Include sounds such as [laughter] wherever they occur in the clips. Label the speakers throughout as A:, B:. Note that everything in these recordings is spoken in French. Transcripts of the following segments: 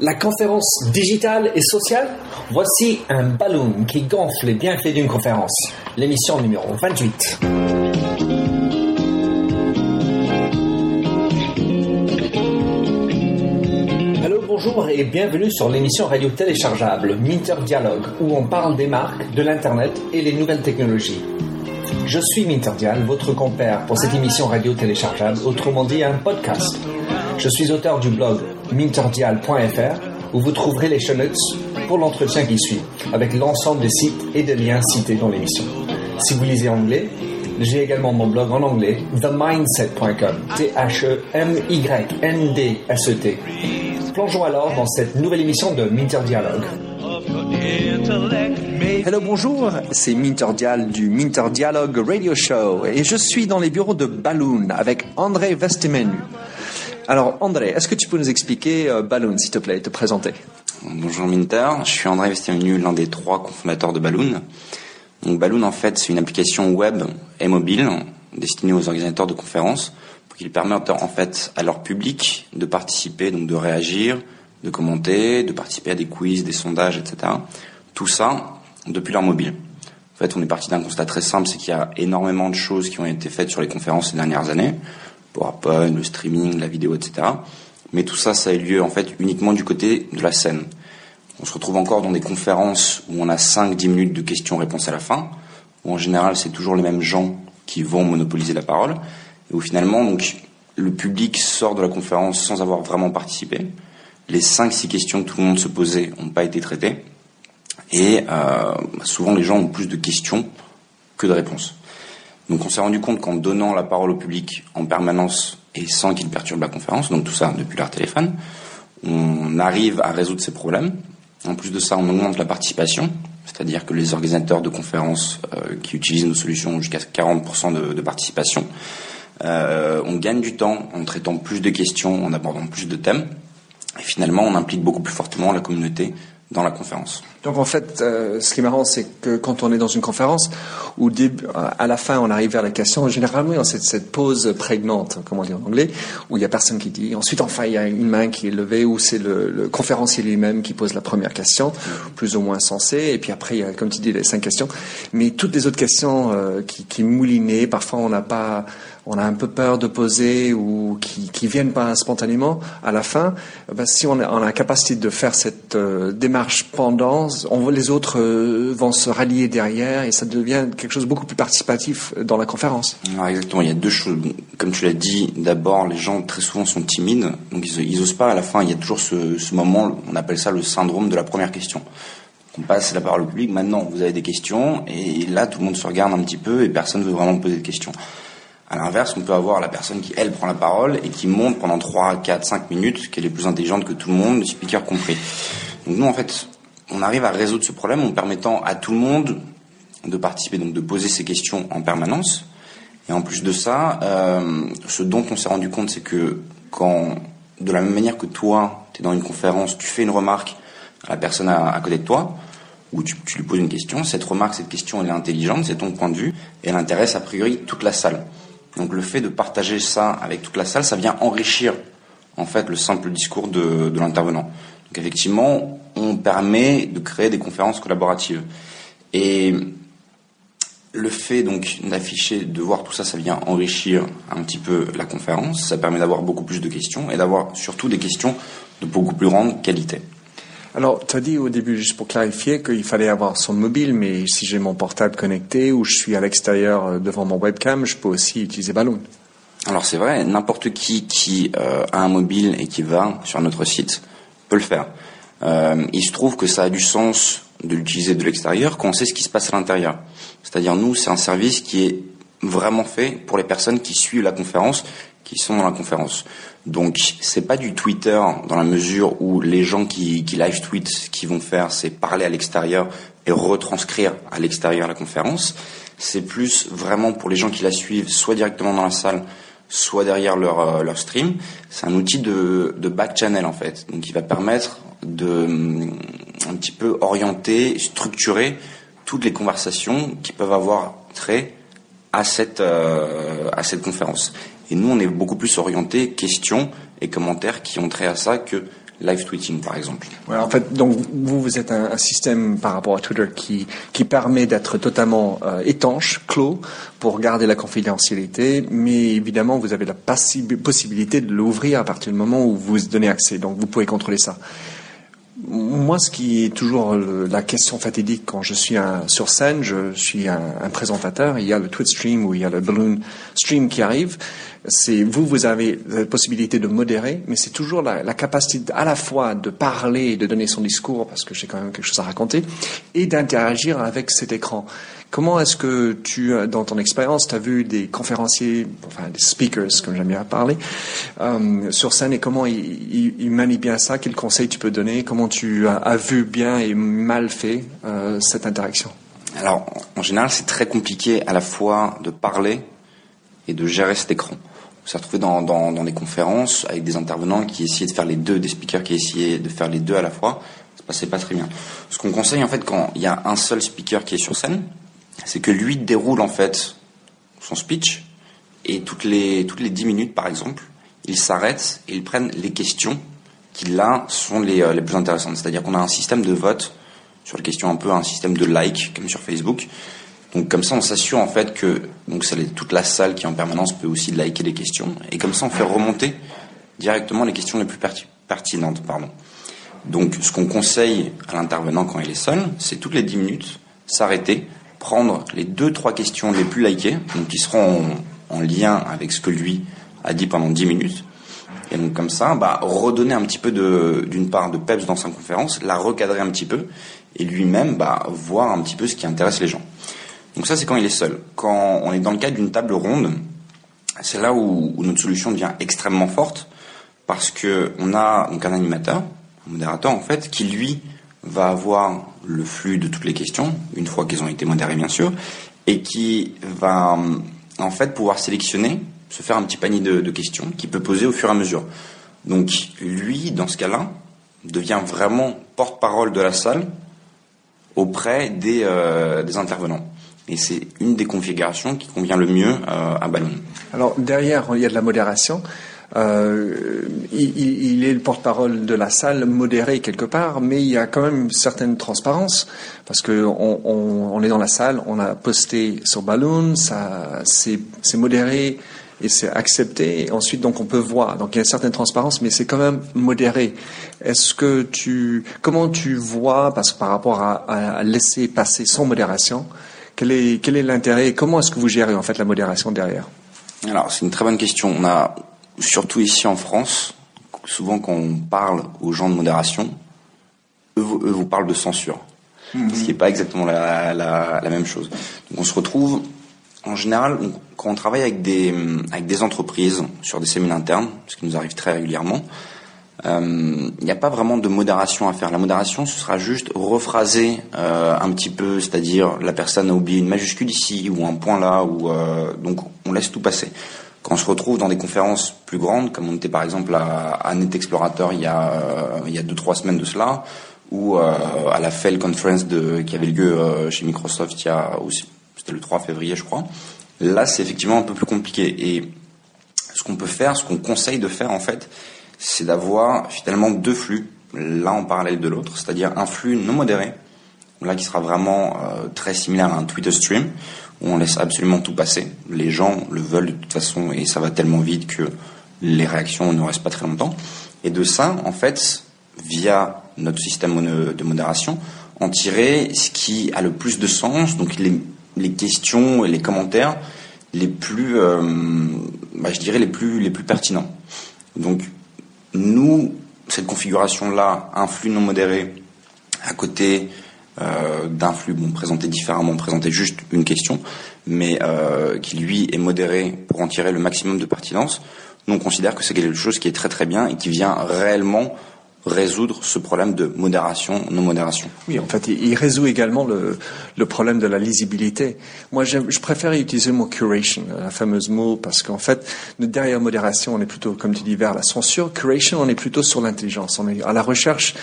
A: La conférence digitale et sociale Voici un ballon qui gonfle les bienfaits d'une conférence. L'émission numéro 28. Hello, bonjour et bienvenue sur l'émission radio téléchargeable Minter Dialogue où on parle des marques, de l'Internet et les nouvelles technologies. Je suis Minterdial, votre compère pour cette émission radio téléchargeable, autrement dit un podcast. Je suis auteur du blog minterdial.fr où vous trouverez les show pour l'entretien qui suit, avec l'ensemble des sites et des liens cités dans l'émission. Si vous lisez anglais, j'ai également mon blog en anglais, themindset.com, T-H-E-M-Y-N-D-S-E-T. Plongeons alors dans cette nouvelle émission de Minter Dialogue. Hello, bonjour, c'est Minter Dial du Minter Dialogue Radio Show et je suis dans les bureaux de Balloon avec André Vestemenu. Alors, André, est-ce que tu peux nous expliquer euh, Balloon, s'il te plaît, et te présenter?
B: Bonjour Minter, je suis André Vestemenu, l'un des trois cofondateurs de Balloon. Donc Balloon, en fait, c'est une application web et mobile destinée aux organisateurs de conférences pour qu'ils permettent en fait à leur public de participer, donc de réagir, de commenter, de participer à des quiz, des sondages, etc. Tout ça depuis leur mobile. En fait, on est parti d'un constat très simple, c'est qu'il y a énormément de choses qui ont été faites sur les conférences ces dernières années. PowerPoint, le streaming, la vidéo, etc. Mais tout ça, ça a eu lieu en fait uniquement du côté de la scène. On se retrouve encore dans des conférences où on a 5-10 minutes de questions-réponses à la fin, où en général c'est toujours les mêmes gens qui vont monopoliser la parole, et où finalement le public sort de la conférence sans avoir vraiment participé. Les 5-6 questions que tout le monde se posait n'ont pas été traitées, et euh, souvent les gens ont plus de questions que de réponses. Donc on s'est rendu compte qu'en donnant la parole au public en permanence et sans qu'il perturbe la conférence, donc tout ça depuis leur téléphone, on arrive à résoudre ces problèmes. En plus de ça, on augmente la participation, c'est-à-dire que les organisateurs de conférences euh, qui utilisent nos solutions ont jusqu'à 40% de, participation. Euh, on gagne du temps en traitant plus de questions, en abordant plus de thèmes. Et finalement, on implique beaucoup plus fortement la communauté dans la conférence.
A: Donc en fait, euh, ce qui est marrant, c'est que quand on est dans une conférence, début, à la fin, on arrive vers la question. Généralement, y a cette, cette pause prégnante, comme on dit en anglais, où il y a personne qui dit. Ensuite, enfin, il y a une main qui est levée, où c'est le, le, conférencier lui-même qui pose la première question, plus ou moins sensée. Et puis après, il y a, comme tu dis, les cinq questions. Mais toutes les autres questions euh, qui, qui moulinaient, parfois, on n'a pas on a un peu peur de poser ou qui, qui viennent pas spontanément à la fin, ben, si on a, la capacité de faire cette euh, démarche pendant, les autres euh, vont se rallier derrière et ça devient quelque chose de beaucoup plus participatif dans la conférence.
B: Alors exactement, il y a deux choses. Comme tu l'as dit, d'abord, les gens très souvent sont timides, donc ils, ils osent pas. À la fin, il y a toujours ce, ce moment, on appelle ça le syndrome de la première question on passe la parole au public. Maintenant, vous avez des questions, et là, tout le monde se regarde un petit peu, et personne ne veut vraiment poser de questions. À l'inverse, on peut avoir la personne qui, elle, prend la parole et qui monte pendant 3, 4, 5 minutes, qu'elle est plus intelligente que tout le monde, le speaker compris. Donc nous, en fait, on arrive à résoudre ce problème en permettant à tout le monde de participer, donc de poser ses questions en permanence. Et en plus de ça, euh, ce dont on s'est rendu compte, c'est que quand, de la même manière que toi, tu es dans une conférence, tu fais une remarque à la personne à, côté de toi, ou tu, tu, lui poses une question, cette remarque, cette question, elle est intelligente, c'est ton point de vue, et elle intéresse a priori toute la salle. Donc le fait de partager ça avec toute la salle, ça vient enrichir en fait le simple discours de, l'intervenant. Donc effectivement, on permet de créer des conférences collaboratives. Et le fait donc d'afficher, de voir tout ça, ça vient enrichir un petit peu la conférence. Ça permet d'avoir beaucoup plus de questions et d'avoir surtout des questions de beaucoup plus grande qualité.
A: Alors, tu as dit au début, juste pour clarifier, qu'il fallait avoir son mobile, mais si j'ai mon portable connecté ou je suis à l'extérieur euh, devant mon webcam, je peux aussi utiliser Balloon.
B: Alors c'est vrai, n'importe qui qui euh, a un mobile et qui va sur notre site peut le faire. Euh, il se trouve que ça a du sens de l'utiliser de l'extérieur quand on sait ce qui se passe à l'intérieur. C'est-à-dire nous, c'est un service qui est vraiment fait pour les personnes qui suivent la conférence, qui sont dans la conférence. Donc c'est pas du Twitter dans la mesure où les gens qui, live tweet, ce qu'ils vont faire, c'est parler à l'extérieur et retranscrire à l'extérieur la conférence. C'est plus vraiment pour les gens qui la suivent, soit directement dans la salle, soit derrière leur, euh, leur stream. C'est un outil de, de back channel en fait, donc qui va permettre de un petit peu orienter, structurer toutes les conversations qui peuvent avoir trait à cette euh, à cette conférence. Et nous, on est beaucoup plus orienté questions et commentaires qui ont trait à ça que live tweeting par exemple.
A: en fait, donc vous, vous êtes un, système par rapport à Twitter qui, qui permet d'être totalement euh, étanche, clos, pour garder la confidentialité, mais évidemment, vous avez la possibilité de l'ouvrir à partir du moment où vous donnez accès. Donc, vous pouvez contrôler ça. Moi, ce qui est toujours la question fatidique quand je suis sur scène, je suis un, un, présentateur, il y a le Twitch stream ou il y a le balloon stream qui arrive c'est vous, vous avez la possibilité de modérer, mais c'est toujours la, la, capacité à la fois de parler et de donner son discours, parce que j'ai quand même quelque chose à raconter, et d'interagir avec cet écran. Comment est-ce que tu, dans ton expérience, tu as vu des conférenciers, enfin des speakers, comme j'aime bien parler, euh, sur scène, et comment ils, ils, manient bien ça? Quels conseils tu peux donner? Comment tu as, vu bien et mal fait euh, cette interaction?
B: Alors, en général, c'est très compliqué à la fois de parler et de gérer cet écran. On s'est retrouvé dans, dans, des conférences avec des intervenants qui essayaient de faire les deux, des speakers qui essayaient de faire les deux à la fois. Ça passait pas très bien. Ce qu'on conseille en fait quand il y a un seul speaker qui est sur scène, c'est que lui déroule en fait son speech et toutes les toutes les 10 minutes par exemple, il s'arrête et il prenne les questions qui là sont les, euh, les plus intéressantes. C'est-à-dire qu'on a un système de vote sur les questions un peu un système de like comme sur Facebook donc comme ça, on s'assure en fait que donc toute la salle qui en permanence peut aussi liker les questions et comme ça, on fait remonter directement les questions les plus pertinentes. Pardon. Donc ce qu'on conseille à l'intervenant quand il est seul, c'est toutes les 10 minutes s'arrêter, prendre les deux trois questions les plus likées, donc qui seront en, lien avec ce que lui a dit pendant 10 minutes. Et donc comme ça, bah, redonner un petit peu d'une part de peps dans sa conférence, la recadrer un petit peu, et lui-même bah, voir un petit peu ce qui intéresse les gens. Donc ça, c'est quand il est seul. Quand on est dans le cadre d'une table ronde, c'est là où, notre solution devient extrêmement forte parce que on a donc un animateur, un modérateur en fait, qui lui va avoir le flux de toutes les questions une fois qu'elles ont été modérées bien sûr, et qui va en fait pouvoir sélectionner, se faire un petit panier de, questions qu'il peut poser au fur et à mesure. Donc lui, dans ce cas-là, devient vraiment porte-parole de la salle auprès des, euh, intervenants. Et c'est une des configurations qui convient le mieux euh, à Balloon.
A: Alors derrière, il y a de la modération. Euh, il, est le porte-parole de la salle, modéré quelque part, mais il y a quand même une certaine transparence parce que on, on, on est dans la salle, on a posté sur Balloon, ça c'est modéré et c'est accepté. Et ensuite, donc on peut voir. Donc il y a une certaine transparence, mais c'est quand même modéré. Est-ce que tu, comment tu vois, parce que par rapport à, laisser passer sans modération, quel est, quel est l'intérêt et comment est-ce que vous gérez en fait la modération derrière?
B: Alors c'est une très bonne question. On a surtout ici en France, souvent quand on parle aux gens de modération, eux, vous parlent de censure, mhm. ce qui n'est pas exactement la, la, la, même chose. Donc on se retrouve en général quand on travaille avec des avec des entreprises sur des séminaires internes, ce qui nous arrive très régulièrement il euh, n'y a pas vraiment de modération à faire. La modération, ce sera juste rephraser euh, un petit peu, c'est-à-dire la personne a oublié une majuscule ici ou un point là, ou euh, donc on laisse tout passer. Quand on se retrouve dans des conférences plus grandes, comme on était par exemple à, à Net il y a il y a deux trois semaines de cela, ou à la Fail Conference qui avait lieu chez Microsoft il y a aussi c'était le 3 février je crois. Là c'est effectivement un peu plus compliqué et ce qu'on peut faire, ce qu'on conseille de faire en fait, c'est d'avoir finalement deux flux, l'un en parallèle de l'autre, c'est-à-dire un flux non modéré, là qui sera vraiment euh, très similaire à un Twitter stream, on laisse absolument tout passer. Les gens le veulent de toute façon et ça va tellement vite que les réactions ne restent pas très longtemps. Et de ça, en fait, via notre système de modération, en tirer ce qui a le plus de sens, donc les, questions et les commentaires les plus, euh, bah, je dirais les plus, les plus pertinents. Donc nous, cette configuration-là, un flux non modéré à côté d'un flux présenté différemment, présenté juste une question, mais euh, qui lui est modéré pour en tirer le maximum de pertinence, nous on considère que c'est quelque chose qui est très très bien et qui vient réellement résoudre ce problème de modération, non-modération.
A: Oui, en fait, il, résout également le, problème de la lisibilité. Moi, je préfère utiliser le mot curation, la fameuse mot, parce qu'en fait, derrière modération, on est plutôt, comme tu dis, vers la censure. Curation, on est plutôt sur l'intelligence. On est à la recherche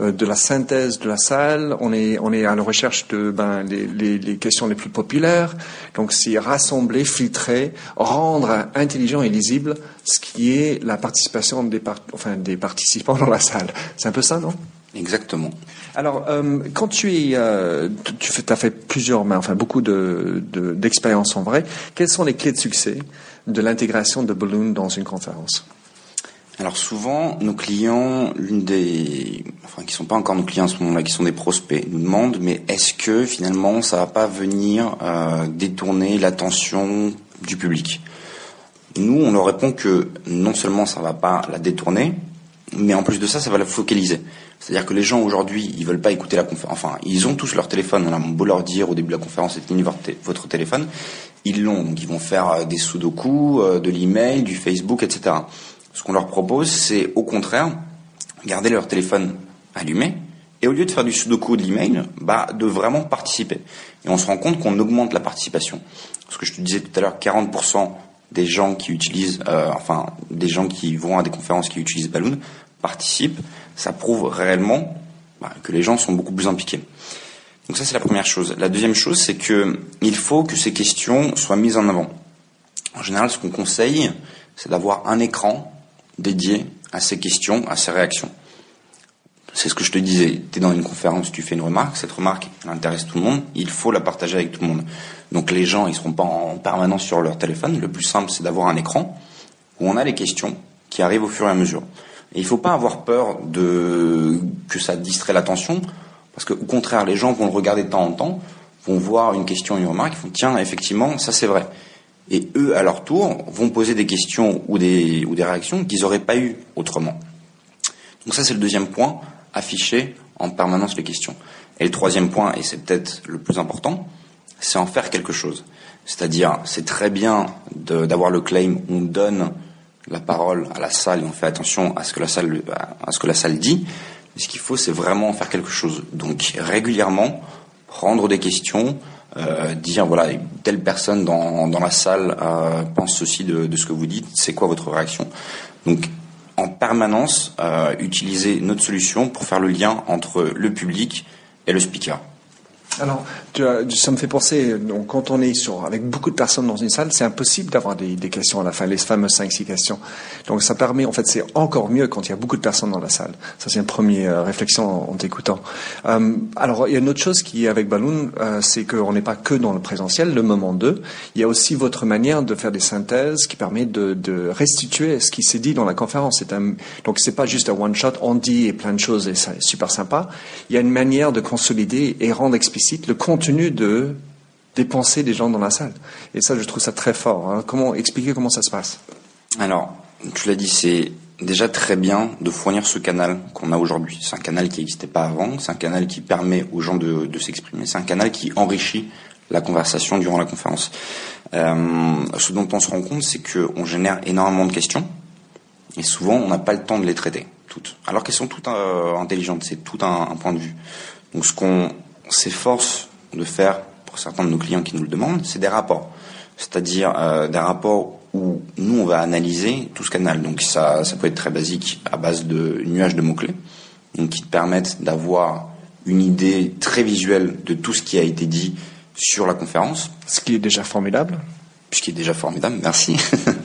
A: euh, de la synthèse de la salle. On est, on est à la recherche de ben, les, questions les plus populaires. Donc, c'est rassembler, filtrer, rendre intelligent et lisible ce qui est la participation des, enfin, des participants dans la salle C'est un peu ça, non?
B: Exactement.
A: Alors, euh, quand tu es, euh, tu as fait plusieurs, enfin beaucoup de, d'expériences en vrai. Quelles sont les clés de succès de l'intégration de Balloon dans une conférence?
B: Alors souvent, nos clients, l'une des, enfin qui sont pas encore nos clients à ce moment-là, qui sont des prospects, nous demandent mais est-ce que finalement ça va pas venir euh, détourner l'attention du public? Nous, on leur répond que non seulement ça va pas la détourner, mais en plus de ça, ça va la focaliser. C'est-à-dire que les gens aujourd'hui, ils veulent pas écouter la conférence. Enfin, ils ont tous leur téléphone. On a beau leur dire au début de la conférence, éteignez votre téléphone. Ils l'ont. Donc, ils vont faire euh, des sudoku, euh, de l'email, du Facebook, etc. Ce qu'on leur propose, c'est au contraire garder leur téléphone allumé et au lieu de faire du sudoku ou de l'email, bah, de vraiment participer. Et on se rend compte qu'on augmente la participation. Ce que je te disais tout à l'heure, 40% des gens qui utilisent, euh, enfin, des gens qui vont à des conférences qui utilisent Balloon participent. Ça prouve réellement bah, que les gens sont beaucoup plus impliqués. Donc ça, c'est la première chose. La deuxième chose, c'est que il faut que ces questions soient mises en avant. En général, ce qu'on conseille, c'est d'avoir un écran dédié à ces questions, à ces réactions. C'est ce que je te disais. Tu es dans une conférence, tu fais une remarque, cette remarque elle intéresse tout le monde, il faut la partager avec tout le monde. Donc les gens, ils seront pas en permanence sur leur téléphone. Le plus simple, c'est d'avoir un écran où on a les questions qui arrivent au fur et à mesure. Et il faut pas avoir peur de que ça distrait l'attention, parce qu'au contraire, les gens vont le regarder de temps en temps, vont voir une question, une remarque, ils font tiens, effectivement, ça c'est vrai. Et eux, à leur tour, vont poser des questions ou des, ou des réactions qu'ils n'auraient pas eues autrement. Donc ça, c'est le deuxième point, afficher en permanence les questions. Et le troisième point, et c'est peut-être le plus important, c'est en faire quelque chose. C'est-à-dire, c'est très bien d'avoir le claim, on donne la parole à la salle et on fait attention à ce que la salle, à ce que la salle dit. Mais ce qu'il faut, c'est vraiment en faire quelque chose. Donc, régulièrement, prendre des questions, euh, dire voilà telle personne dans, dans la salle euh, pense ceci de, de, ce que vous dites, c'est quoi votre réaction? Donc en permanence euh, utiliser notre solution pour faire le lien entre le public et le speaker.
A: Alors, tu as, ça me fait penser, donc, quand on est sur, avec beaucoup de personnes dans une salle, c'est impossible d'avoir des, questions à la fin, les fameuses 5-6 questions. Donc, ça permet, en fait, c'est encore mieux quand il y a beaucoup de personnes dans la salle. Ça, c'est une première euh, réflexion en, t'écoutant. Euh, alors, il y a une autre chose qui est avec Balloon, euh, c'est qu'on n'est pas que dans le présentiel, le moment 2. Il y a aussi votre manière de faire des synthèses qui permet de, restituer ce qui s'est dit dans la conférence. Un, donc, c'est pas juste un one-shot, on dit et plein de choses et c'est super sympa. Il y a une manière de consolider et rendre explicite le contenu de, des pensées des gens dans la salle. Et ça, je trouve ça très fort. Hein. Comment expliquer comment ça se passe
B: Alors, tu l'as dit, c'est déjà très bien de fournir ce canal qu'on a aujourd'hui. C'est un canal qui n'existait pas avant, c'est un canal qui permet aux gens de, s'exprimer, c'est un canal qui enrichit la conversation durant la conférence. Euh, ce dont on se rend compte, c'est qu'on génère énormément de questions, et souvent on n'a pas le temps de les traiter toutes, alors qu'elles sont toutes euh, intelligentes, c'est tout un, un, point de vue. Donc ce qu'on s'efforce de faire pour certains de nos clients qui nous le demandent, c'est des rapports. C'est-à-dire euh, des rapports où nous, on va analyser tout ce canal. Donc ça, ça peut être très basique à base de nuages de mots-clés, donc qui te permettent d'avoir une idée très visuelle de tout ce qui a été dit sur la conférence.
A: Ce qui est déjà formidable.
B: Ce qui est déjà formidable, merci. [laughs]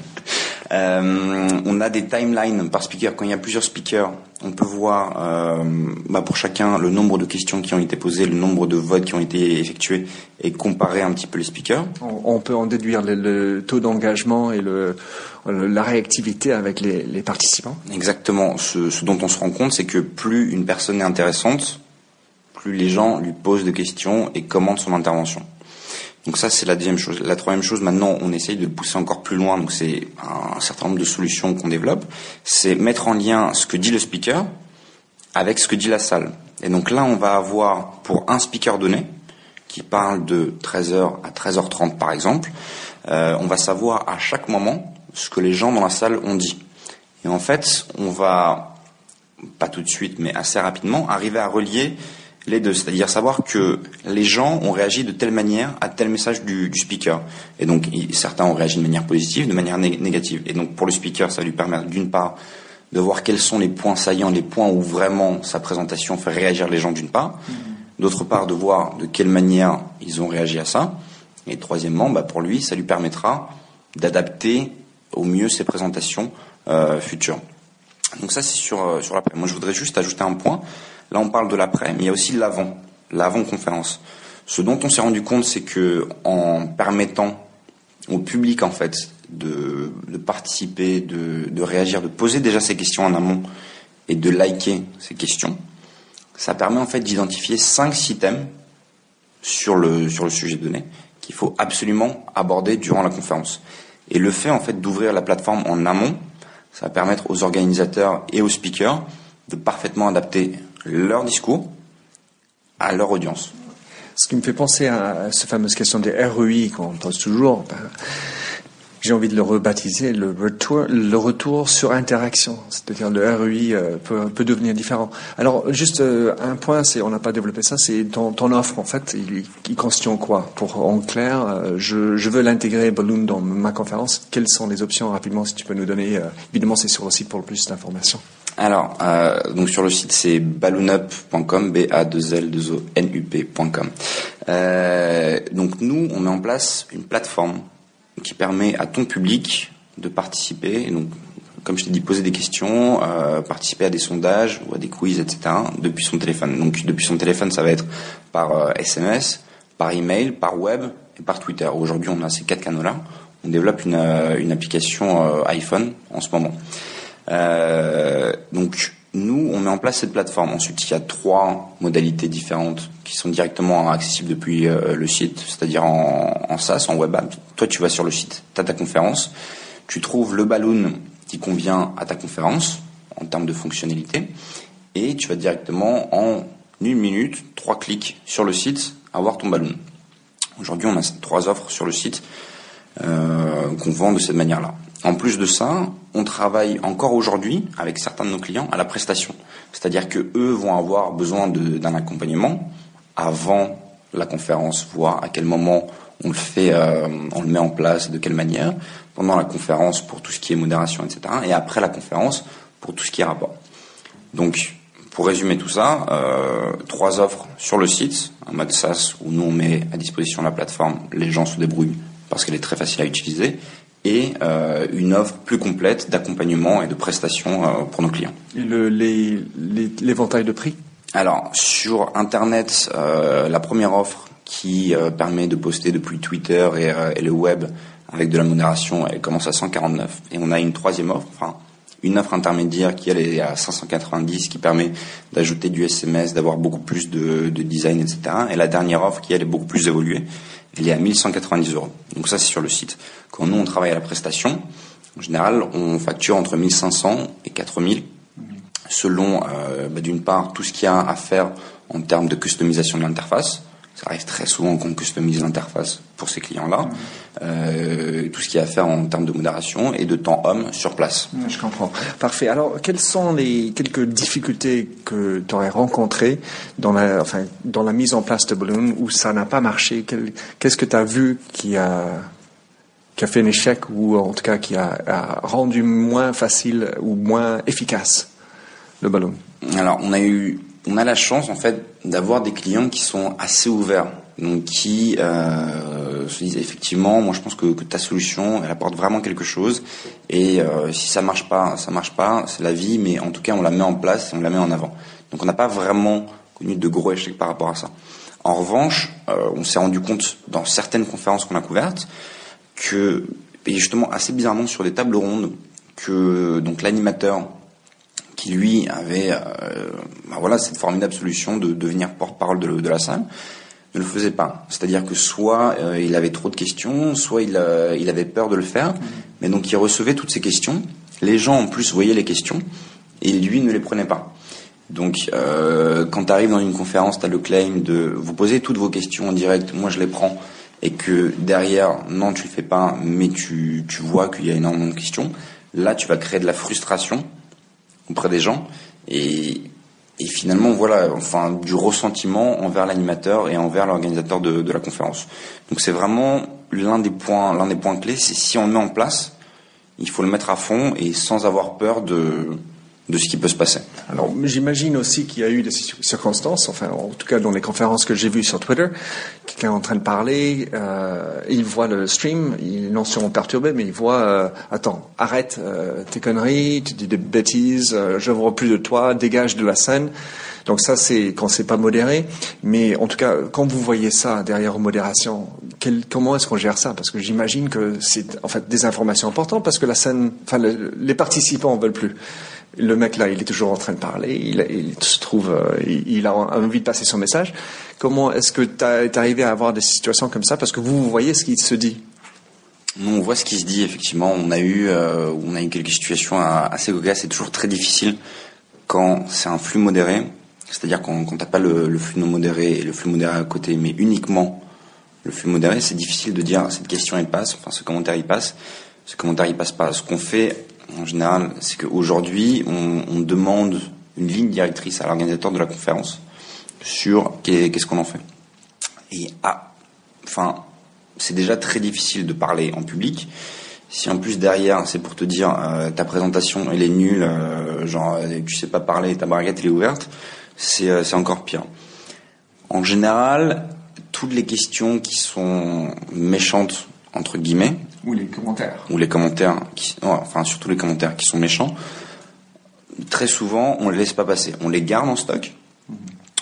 B: Euh, on a des timelines par speaker. Quand il y a plusieurs speakers, on peut voir euh, bah pour chacun le nombre de questions qui ont été posées, le nombre de votes qui ont été effectués et comparer un petit peu les speakers.
A: On, peut en déduire le, taux d'engagement et le, la réactivité avec les, les participants.
B: Exactement. Ce, ce, dont on se rend compte, c'est que plus une personne est intéressante, plus les gens lui posent des questions et commentent son intervention. Donc ça, c'est la deuxième chose. La troisième chose, maintenant, on essaye de pousser encore plus loin. Donc c'est un, certain nombre de solutions qu'on développe. C'est mettre en lien ce que dit le speaker avec ce que dit la salle. Et donc là, on va avoir pour un speaker donné qui parle de 13h à 13h30 par exemple, euh, on va savoir à chaque moment ce que les gens dans la salle ont dit. Et en fait, on va pas tout de suite, mais assez rapidement, arriver à relier les deux, c'est-à-dire savoir que les gens ont réagi de telle manière à tel message du, speaker. Et donc certains ont réagi de manière positive, de manière négative. Et donc pour le speaker, ça va lui permettre d'une part de voir quels sont les points saillants, les points où vraiment sa présentation fait réagir les gens d'une part. Mm-hmm. D'autre part, de voir de quelle manière ils ont réagi à ça. Et troisièmement, bah, pour lui, ça lui permettra d'adapter au mieux ses présentations euh, futures. Donc ça c'est sur sur l'après. Moi je voudrais juste ajouter un point. Là on parle de l'après, mais il y a aussi l'avant, l'avant conférence. Ce dont on s'est rendu compte, c'est que en permettant au public en fait de, participer, de, réagir, de poser déjà ces questions en amont et de liker ces questions, ça permet en fait d'identifier cinq six thèmes sur le sur le sujet donné qu'il faut absolument aborder durant la conférence. Et le fait en fait d'ouvrir la plateforme en amont, ça va permettre aux organisateurs et aux speakers de parfaitement adapter leur discours à leur audience.
A: Ce qui me fait penser à cette fameuse question des REI qu'on pose toujours. Ben, j'ai envie de le rebaptiser le retour, sur interaction. C'est-à-dire le REI euh, peut, devenir différent. Alors juste euh, un point, c'est on n'a pas développé ça, c'est ton, offre en fait, il, il constitue quoi? Pour en clair, euh, je, je, veux l'intégrer Balloon dans ma conférence. Quelles sont les options rapidement si tu peux nous donner Évidemment, c'est sur le site pour le plus d'informations.
B: Alors, euh, donc sur le site c'est balloonup.com, b a 2 l 2 o n u p.com. Euh, donc nous, on met en place une plateforme qui permet à ton public de participer. donc, comme je t'ai dit, poser des questions, euh, participer à des sondages ou à des quiz, etc. depuis son téléphone. Donc depuis son téléphone, ça va être par SMS, par email, par web et par Twitter. Aujourd'hui, on a ces quatre canaux-là. On développe une, une application iPhone en ce moment. Euh, donc nous, on met en place cette plateforme. Ensuite, il y a trois modalités différentes qui sont directement accessibles depuis euh, le site, c'est-à-dire en, SaaS, en web app. Toi, tu vas sur le site, tu as ta conférence, tu trouves le balloon qui convient à ta conférence en termes de fonctionnalité, et tu vas directement en une minute, trois clics sur le site, avoir ton balloon. Aujourd'hui, on a trois offres sur le site euh, qu'on vend de cette manière-là. En plus de ça, on travaille encore aujourd'hui avec certains de nos clients à la prestation. C'est-à-dire que eux vont avoir besoin d'un accompagnement avant la conférence, voir à quel moment on le fait, euh, on le met en place, de quelle manière, pendant la conférence pour tout ce qui est modération, etc. Et après la conférence pour tout ce qui est rapport. Donc, pour résumer tout ça, euh, trois offres sur le site, un mode SaaS où nous on met à disposition la plateforme, les gens se débrouillent parce qu'elle est très facile à utiliser, et euh, une offre plus complète d'accompagnement et de prestations euh, pour nos clients.
A: Et l'éventail de prix?
B: Alors, sur Internet, euh, la première offre qui permet de poster depuis Twitter et, et, le web avec de la modération, elle commence à 149. Et on a une troisième offre, enfin une offre intermédiaire qui elle est à 590, qui permet d'ajouter du SMS, d'avoir beaucoup plus de, de, design, etc. Et la dernière offre qui elle est beaucoup plus évoluée, elle est à 1190 euros. Donc ça c'est sur le site. Quand nous on travaille à la prestation, en général on facture entre 1500 et 4000 selon euh, bah, d'une part tout ce qu'il y a à faire en termes de customisation de l'interface, ça arrive très souvent qu'on customise l'interface pour ces clients-là. Euh, tout ce qu'il y a à faire en termes de modération et de temps homme sur place.
A: Je comprends. Parfait. Alors, quelles sont les quelques difficultés que tu aurais rencontrées dans la, enfin, dans la mise en place de Balloon où ça n'a pas marché? Qu'est-ce que tu as vu qui a, qui a fait un échec ou en tout cas qui a, a rendu moins facile ou moins efficace le Balloon
B: Alors, on a eu on a la chance en fait d'avoir des clients qui sont assez ouverts, donc qui euh, se disent effectivement, moi je pense que, ta solution elle apporte vraiment quelque chose et euh, si ça marche pas, ça marche pas, c'est la vie, mais en tout cas on la met en place on la met en avant. Donc on n'a pas vraiment connu de gros échecs par rapport à ça. En revanche, euh, on s'est rendu compte dans certaines conférences qu'on a couvertes que et justement assez bizarrement sur des tables rondes que donc l'animateur qui lui avait euh, ben voilà cette formidable solution de devenir porte-parole de, la salle ne le faisait pas. C'est-à-dire que soit euh, il avait trop de questions, soit il, euh, il avait peur de le faire, mais donc il recevait toutes ces questions. Les gens en plus voyaient les questions et lui ne les prenait pas. Donc euh, quand tu arrives dans une conférence, tu as le claim de vous poser toutes vos questions en direct, moi je les prends, et que derrière, non tu le fais pas, mais tu, tu vois qu'il y a énormément de questions, là tu vas créer de la frustration auprès des gens et, et finalement voilà enfin du ressentiment envers l'animateur et envers l'organisateur de, de, la conférence. Donc c'est vraiment l'un des points l'un des points clés, c'est si on met en place, il faut le mettre à fond et sans avoir peur de de ce qui peut se passer.
A: Alors, j'imagine aussi qu'il y a eu des circonstances, enfin, en tout cas dans les conférences que j'ai vues sur Twitter, quelqu'un est en train de parler, euh, il voit le stream, il est non sûrement perturbé, mais il voit, euh, attends, arrête euh, tes conneries, tu dis des bêtises, euh, je vois plus de toi, dégage de la scène. Donc ça, c'est quand c'est pas modéré. Mais en tout cas, quand vous voyez ça derrière modération, quel, comment est-ce qu'on gère ça? Parce que j'imagine que c'est en fait des informations importantes parce que la scène, enfin, les participants en veulent plus le mec là, il est toujours en train de parler, il, se trouve, euh, il, a envie de passer son message. Comment est-ce que tu es arrivé à avoir des situations comme ça? Parce que vous, vous voyez ce qui se dit.
B: on voit ce qui se dit, effectivement. On a eu, euh, on a eu quelques situations assez cocasses. C'est toujours très difficile quand c'est un flux modéré. C'est-à-dire quand, quand t'as pas le, flux non modéré et le flux modéré à côté, mais uniquement le flux modéré, c'est difficile de dire cette question il passe, enfin ce commentaire il passe, ce commentaire il passe pas. Ce qu'on fait en général, c'est qu'aujourd'hui, on, on, demande une ligne directrice à l'organisateur de la conférence sur qu'est-ce qu'on en fait. Et ah, enfin, c'est déjà très difficile de parler en public. Si en plus derrière, c'est pour te dire euh, ta présentation elle est nulle, euh, genre euh, tu sais pas parler, ta barrière elle est ouverte, c'est c'est encore pire. En général, toutes les questions qui sont méchantes entre guillemets,
A: ou les commentaires.
B: Ou les commentaires, qui, enfin surtout les commentaires qui sont méchants. Très souvent, on les laisse pas passer. On les garde en stock. Mhm.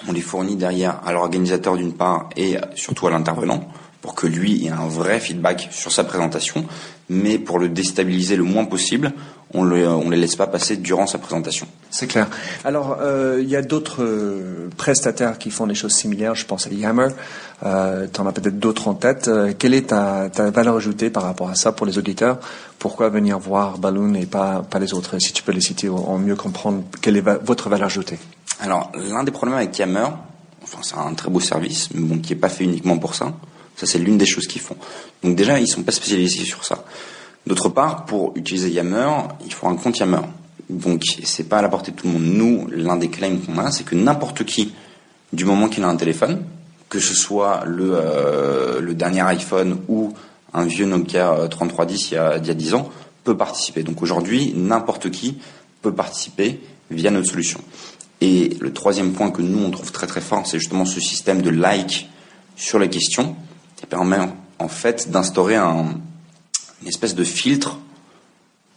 B: On les fournit derrière à l'organisateur d'une part et surtout à l'intervenant pour que lui ait un vrai feedback sur sa présentation. Mais pour le déstabiliser le moins possible, on ne les laisse pas passer durant sa présentation.
A: C'est clair. Alors, euh, il y a d'autres euh, prestataires qui font des choses similaires. Je pense à Yammer. Euh, tu en as peut-être d'autres en tête. Euh, quelle est ta, ta, valeur ajoutée par rapport à ça pour les auditeurs? Pourquoi venir voir Balloon et pas, pas les autres? Si tu peux les citer, en mieux comprendre quelle est votre valeur ajoutée?
B: Alors, l'un des problèmes avec Yammer, enfin, c'est un très beau service, mais bon, qui n'est pas fait uniquement pour ça. Ça, c'est l'une des choses qu'ils font. Donc déjà, ils sont pas spécialisés sur ça. D'autre part, pour utiliser Yammer, il faut un compte Yammer. Donc, c'est pas à la portée de tout le monde. Nous, l'un des claims qu'on a, c'est que n'importe qui, du moment qu'il a un téléphone, que ce soit le, euh, dernier iPhone ou un vieux Nokia 3310 il y a, il y a 10 ans, peut participer. Donc aujourd'hui, n'importe qui peut participer via notre solution. Et le troisième point que nous, on trouve très très fort, c'est justement ce système de like sur les questions qui permet en fait d'instaurer un, une espèce de filtre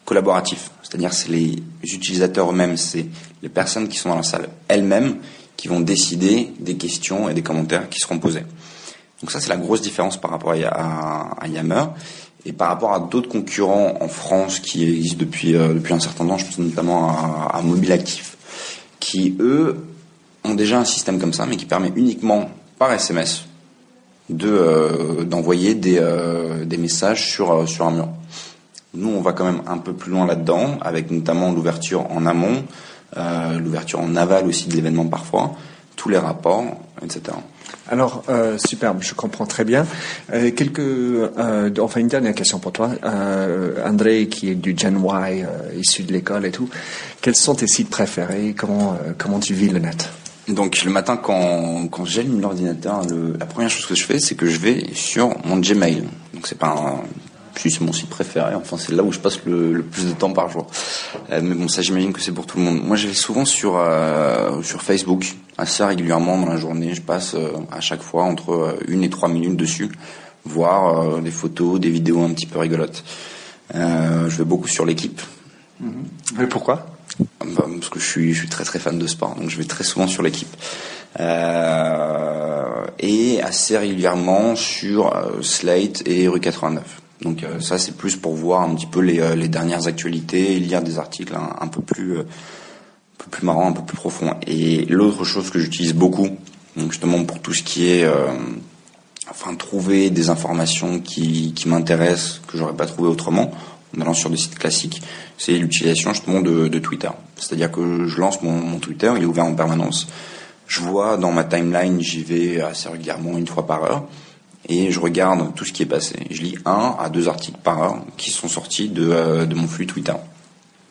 B: collaboratif. C'est-à-dire c'est les utilisateurs eux-mêmes, c'est les personnes qui sont dans la salle elles-mêmes qui vont décider des questions et des commentaires qui seront posés. Donc ça c'est la grosse différence par rapport à, Yammer et par rapport à d'autres concurrents en France qui existent depuis euh, depuis un certain temps. Je pense notamment à, à Mobile Actif, qui eux ont déjà un système comme ça, mais qui permet uniquement par SMS de euh, d'envoyer des, euh, des messages sur euh, sur un mur. Nous, on va quand même un peu plus loin là-dedans, avec notamment l'ouverture en amont, l'ouverture en aval aussi de l'événement parfois, tous les rapports, etc.
A: Alors, superbe, je comprends très bien. Quelques, enfin, une dernière question pour toi. André, qui est du Gen Y, issu de l'école et tout, quels sont tes sites préférés? Comment, comment tu vis le net?
B: Donc le matin quand, quand j'allume l'ordinateur, la première chose que je fais, c'est que je vais sur mon Gmail. Donc c'est pas un, c'est mon site préféré. Enfin c'est là où je passe le, plus de temps par jour. Euh, mais bon ça j'imagine que c'est pour tout le monde. Moi je vais souvent sur euh, sur Facebook assez régulièrement dans la journée. Je passe euh, à chaque fois entre une et trois minutes dessus, voir des photos, des vidéos un petit peu rigolotes. je vais beaucoup sur l'équipe.
A: Mais pourquoi?
B: Parce que je suis, très très fan de sport, donc je vais très souvent sur l'équipe. Euh, et assez régulièrement sur euh, Slate et Rue 89. Donc euh, ça c'est plus pour voir un petit peu les, dernières actualités lire des articles un, peu plus marrants, un peu plus profonds. Et l'autre chose que j'utilise beaucoup, justement pour tout ce qui est trouver des informations qui, qui m'intéressent que j'aurais pas trouvé autrement en allant sur des sites classiques, c'est l'utilisation justement de, de Twitter. C'est-à-dire que je lance mon, mon, Twitter, il est ouvert en permanence. Je vois dans ma timeline, j'y vais assez régulièrement, une fois par heure, et je regarde tout ce qui est passé. Je lis un à deux articles par heure qui sont sortis de, euh, de mon flux Twitter.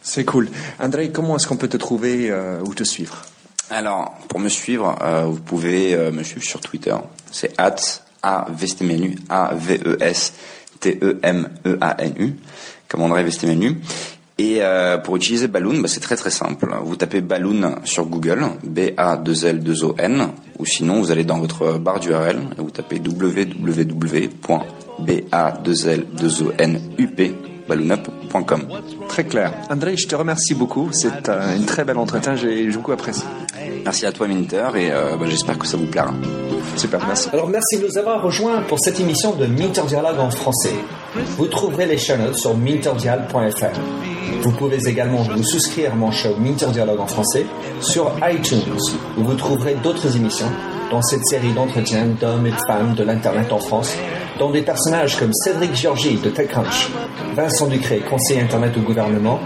A: C'est cool. André, comment est-ce qu'on peut te trouver euh, ou te suivre?
B: Alors, pour me suivre, euh, vous pouvez me suivre sur Twitter. C'est at A-V-E-S-T-E-M-E-A-N-U, comme Vestemenu. Et euh, pour utiliser Balloon, bah, c'est très très simple. Vous tapez Balloon sur Google, B-A-2-L-2-O-N, ou sinon vous allez dans votre barre d'URL et vous tapez www.ba2l2onup balloonup.com.
C: Très clair. André, je te remercie beaucoup. C'est un, très bel entretien. J'ai beaucoup apprécié.
B: Merci à toi, Minter, et euh, bah, j'espère que ça vous plaira.
C: Super, merci.
A: Alors, merci de nous avoir rejoints pour cette émission de Minter Dialogue en français. Vous trouverez les chaînes sur minterdial.fr. Vous pouvez également vous souscrire à mon show Minter Dialogue en français sur iTunes, où vous trouverez d'autres émissions dans cette série d'entretiens d'hommes et de femmes de l'Internet en France, dont des personnages comme Cédric Georgie de TechCrunch, Vincent Ducré, conseiller Internet au gouvernement,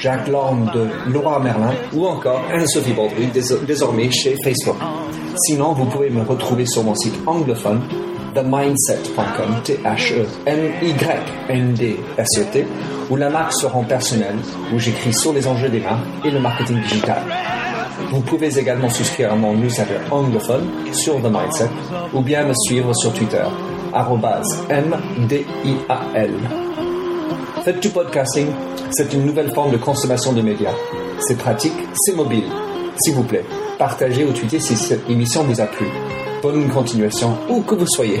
A: Jacques Lorme de Laura Merlin ou encore Anne-Sophie Baudry, désormais chez Facebook. Sinon, vous pouvez me retrouver sur mon site anglophone themindset.com, T-H-E-M-Y-N-D-S-E-T, où la marque se rend personnelle, où j'écris sur les enjeux des marques et le marketing digital. Vous pouvez également souscrire à mon newsletter anglophone sur The Mindset ou bien me suivre sur Twitter, M-D-I-A-L. Faites du podcasting, c'est une nouvelle forme de consommation de médias. C'est pratique, c'est mobile. S'il vous plaît, partagez ou tweetez si cette émission vous a plu. Bonne continuation, où que vous soyez.